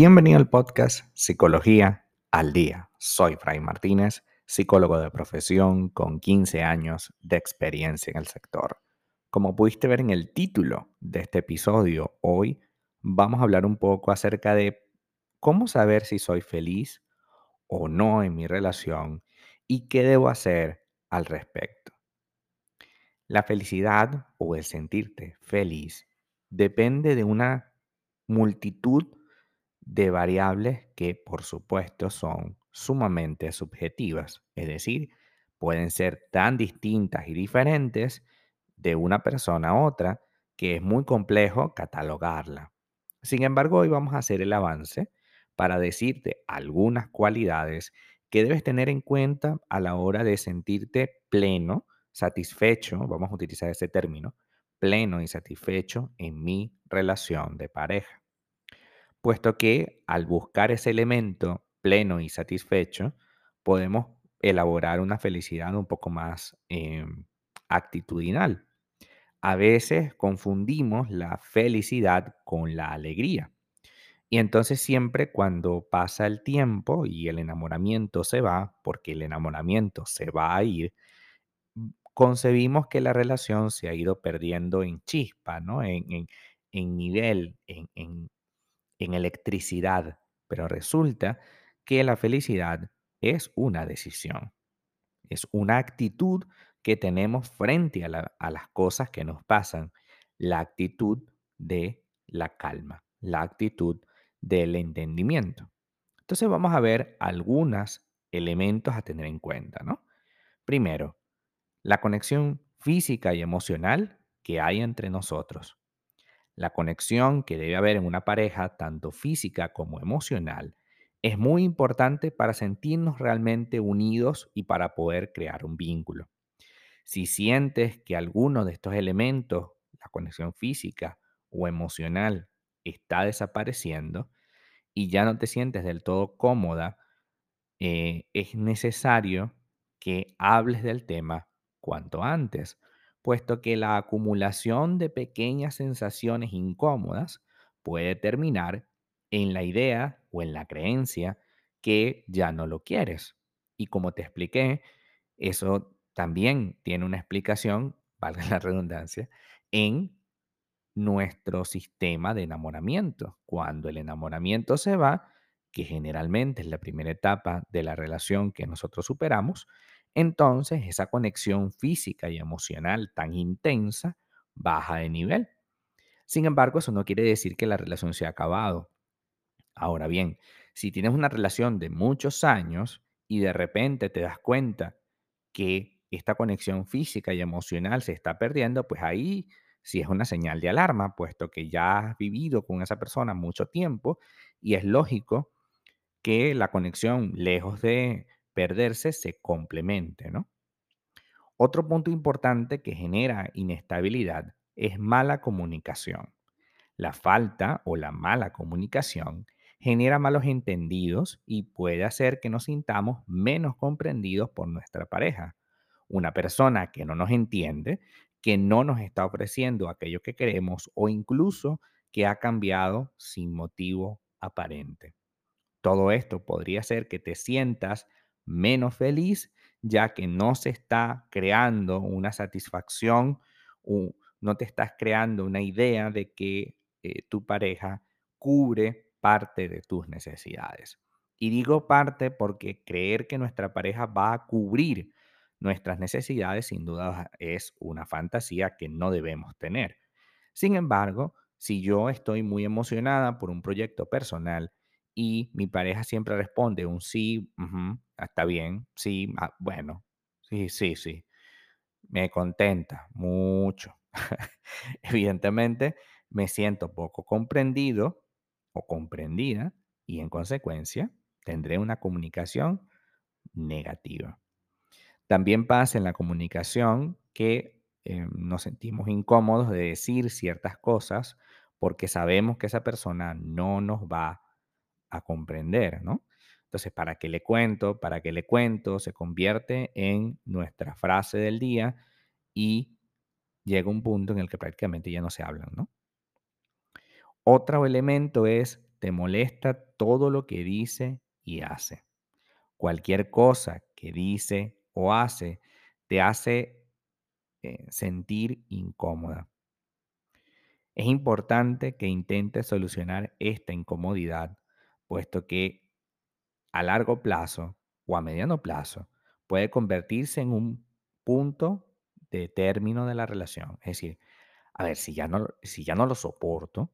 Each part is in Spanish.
Bienvenido al podcast Psicología al Día. Soy Fray Martínez, psicólogo de profesión con 15 años de experiencia en el sector. Como pudiste ver en el título de este episodio, hoy vamos a hablar un poco acerca de cómo saber si soy feliz o no en mi relación y qué debo hacer al respecto. La felicidad o el sentirte feliz depende de una multitud de variables que, por supuesto, son sumamente subjetivas, es decir, pueden ser tan distintas y diferentes de una persona a otra que es muy complejo catalogarla. Sin embargo, hoy vamos a hacer el avance para decirte algunas cualidades que debes tener en cuenta a la hora de sentirte pleno, satisfecho, vamos a utilizar ese término, pleno y satisfecho en mi relación de pareja puesto que al buscar ese elemento pleno y satisfecho, podemos elaborar una felicidad un poco más em, actitudinal. A veces confundimos la felicidad con la alegría. Y entonces siempre cuando pasa el tiempo y el enamoramiento se va, porque el enamoramiento se va a ir, mm, concebimos que la relación se ha ido perdiendo en chispa, ¿no? En, nivel, en, en electricidad, pero resulta que la felicidad es una decisión, es una actitud que tenemos frente a, las cosas que nos pasan, la actitud de la calma, la actitud del entendimiento. Entonces vamos a ver algunos elementos a tener en cuenta, ¿no? Primero, la conexión física y emocional que hay entre nosotros. La conexión que debe haber en una pareja, tanto física como emocional, es muy importante para sentirnos realmente unidos y para poder crear un vínculo. Si sientes que alguno de estos elementos, la conexión física o emocional, está desapareciendo y ya no te sientes del todo cómoda, eh, es necesario que hables del tema cuanto antes puesto que la acumulación de pequeñas sensaciones incómodas puede terminar en la idea o en la creencia que ya no lo quieres. Y como te expliqué, eso también tiene una explicación, valga la redundancia, en nuestro sistema de enamoramiento. Cuando el enamoramiento se va, que generalmente es la primera etapa de la relación que nosotros superamos, entonces esa conexión física y emocional tan intensa baja de nivel. Sin embargo, eso no quiere decir que la relación se ha acabado. Ahora bien, si tienes una relación de muchos años y de repente te das cuenta que esta conexión física y emocional se está perdiendo, pues ahí sí es una señal de alarma, puesto que ya has vivido con esa persona mucho tiempo y es lógico que la conexión, lejos de perderse se complemente, ¿no? Otro punto importante que genera inestabilidad es mala comunicación. La falta o la mala comunicación genera malos entendidos y puede hacer que nos sintamos menos comprendidos por nuestra pareja. Una persona que no nos entiende, que no nos está ofreciendo aquello que queremos o incluso que ha cambiado sin motivo aparente. Todo esto podría hacer que te sientas menos feliz, ya que no se está creando una satisfacción, no te estás creando una idea de que eh, tu pareja cubre parte de tus necesidades. Y digo parte porque creer que nuestra pareja va a cubrir nuestras necesidades sin duda es una fantasía que no debemos tener. Sin embargo, si yo estoy muy emocionada por un proyecto personal y mi pareja siempre responde un sí, está bien, sí, ah, bueno, sí, sí, sí. Me contenta mucho. Evidentemente, me siento poco comprendido o comprendida y en consecuencia tendré una comunicación negativa. También pasa en la comunicación que eh, nos sentimos incómodos de decir ciertas cosas porque sabemos que esa persona no nos va a comprender, ¿no? Entonces, ¿para qué le cuento? ¿Para qué le cuento? Se convierte en nuestra frase del día y llega un punto en el que prácticamente ya no se hablan, ¿no? Otro elemento es te molesta todo lo que dice y hace. Cualquier cosa que dice o hace te hace eh, sentir incómoda. Es importante que intentes solucionar esta incomodidad, puesto que a largo plazo o a mediano plazo puede convertirse en un punto de término de la relación. Es decir, a ver, si ya no, si ya no lo soporto,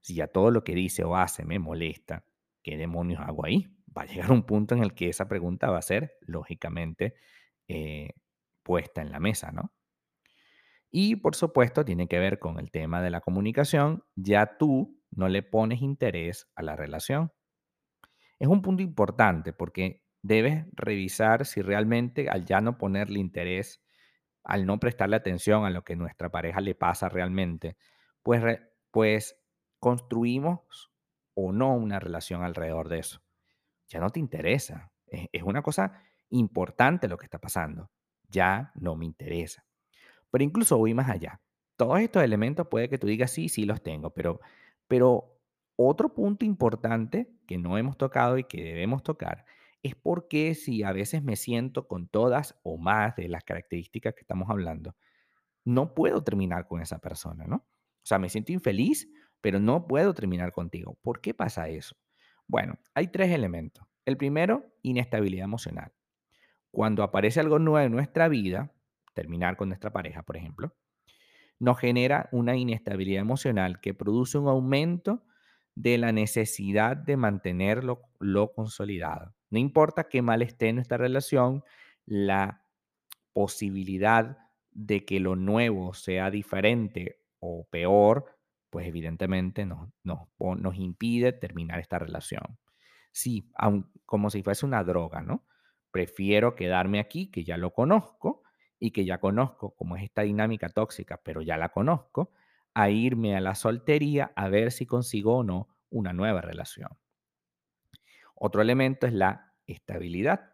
si ya todo lo que dice o hace me molesta, ¿qué demonios hago ahí? Va a llegar un punto en el que esa pregunta va a ser, lógicamente, eh, puesta en la mesa, ¿no? Y por supuesto tiene que ver con el tema de la comunicación, ya tú no le pones interés a la relación. Es un punto importante porque debes revisar si realmente al ya no ponerle interés, al no prestarle atención a lo que nuestra pareja le pasa realmente, pues, pues construimos o no una relación alrededor de eso. Ya no te interesa. Es, es una cosa importante lo que está pasando. Ya no me interesa. Pero incluso voy más allá. Todos estos elementos puede que tú digas, sí, sí los tengo, pero, pero otro punto importante que no hemos tocado y que debemos tocar es porque si a veces me siento con todas o más de las características que estamos hablando, no puedo terminar con esa persona, ¿no? O sea, me siento infeliz, pero no puedo terminar contigo. ¿Por qué pasa eso? Bueno, hay tres elementos. El primero, inestabilidad emocional. Cuando aparece algo nuevo en nuestra vida, terminar con nuestra pareja, por ejemplo, nos genera una inestabilidad emocional que produce un aumento de la necesidad de mantenerlo lo consolidado. No importa qué mal esté en nuestra relación, la posibilidad de que lo nuevo sea diferente o peor, pues evidentemente nos, nos, nos impide terminar esta relación. Sí, aun, como si fuese una droga, ¿no? Prefiero quedarme aquí, que ya lo conozco, y que ya conozco cómo es esta dinámica tóxica, pero ya la conozco, a irme a la soltería a ver si consigo o no una nueva relación. Otro elemento es la estabilidad.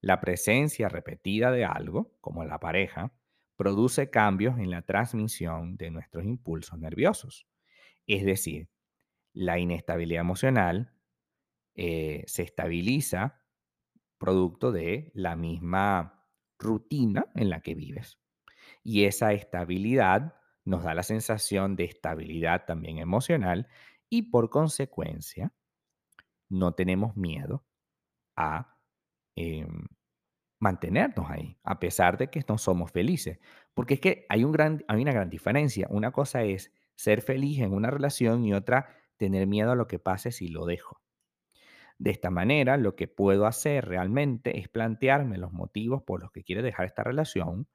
La presencia repetida de algo, como la pareja, produce cambios en la transmisión de nuestros impulsos nerviosos. Es decir, la inestabilidad emocional eh, se estabiliza producto de la misma rutina en la que vives. Y esa estabilidad nos da la sensación de estabilidad también emocional y por consecuencia no tenemos miedo a em, mantenernos ahí, a pesar de que no somos felices. Porque es que hay, un gran, hay una gran diferencia. Una cosa es ser feliz en una relación y otra tener miedo a lo que pase si lo dejo. De esta manera, lo que puedo hacer realmente es plantearme los motivos por los que quiero dejar esta relación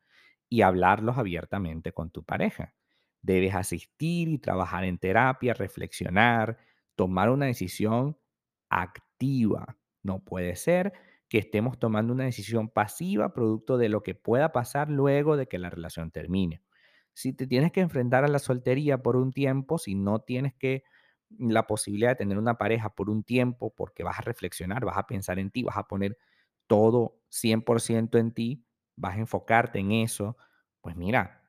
y hablarlos abiertamente con tu pareja. Debes asistir y trabajar en terapia, reflexionar, tomar una decisión activa. No puede ser que estemos tomando una decisión pasiva producto de lo que pueda pasar luego de que la relación termine. Si te tienes que enfrentar a la soltería por un tiempo, si no tienes que la posibilidad de tener una pareja por un tiempo porque vas a reflexionar, vas a pensar en ti, vas a poner todo 100% en ti, vas a enfocarte en eso, pues mira,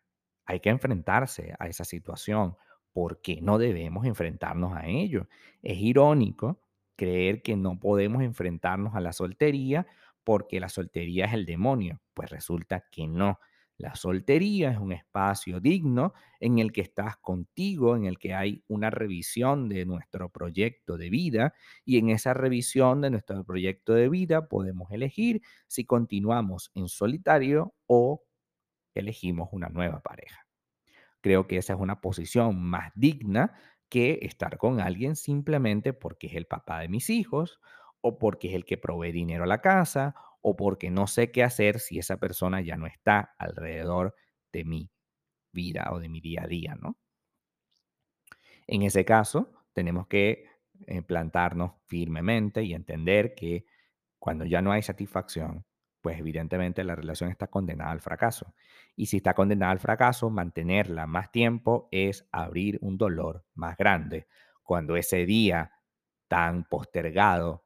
hay que enfrentarse a esa situación porque no debemos enfrentarnos a ello. Es irónico creer que no podemos enfrentarnos a la soltería porque la soltería es el demonio. Pues resulta que no. La soltería es un espacio digno en el que estás contigo, en el que hay una revisión de nuestro proyecto de vida y en esa revisión de nuestro proyecto de vida podemos elegir si continuamos en solitario o elegimos una nueva pareja. Creo que esa es una posición más digna que estar con alguien simplemente porque es el papá de mis hijos o porque es el que provee dinero a la casa o porque no sé qué hacer si esa persona ya no está alrededor de mi vida o de mi día a día, ¿no? En ese caso, tenemos que eh, plantarnos firmemente y entender que cuando ya no hay satisfacción, pues evidentemente la relación está condenada al fracaso. Y si está condenada al fracaso, mantenerla más tiempo es abrir un dolor más grande. Cuando ese día tan postergado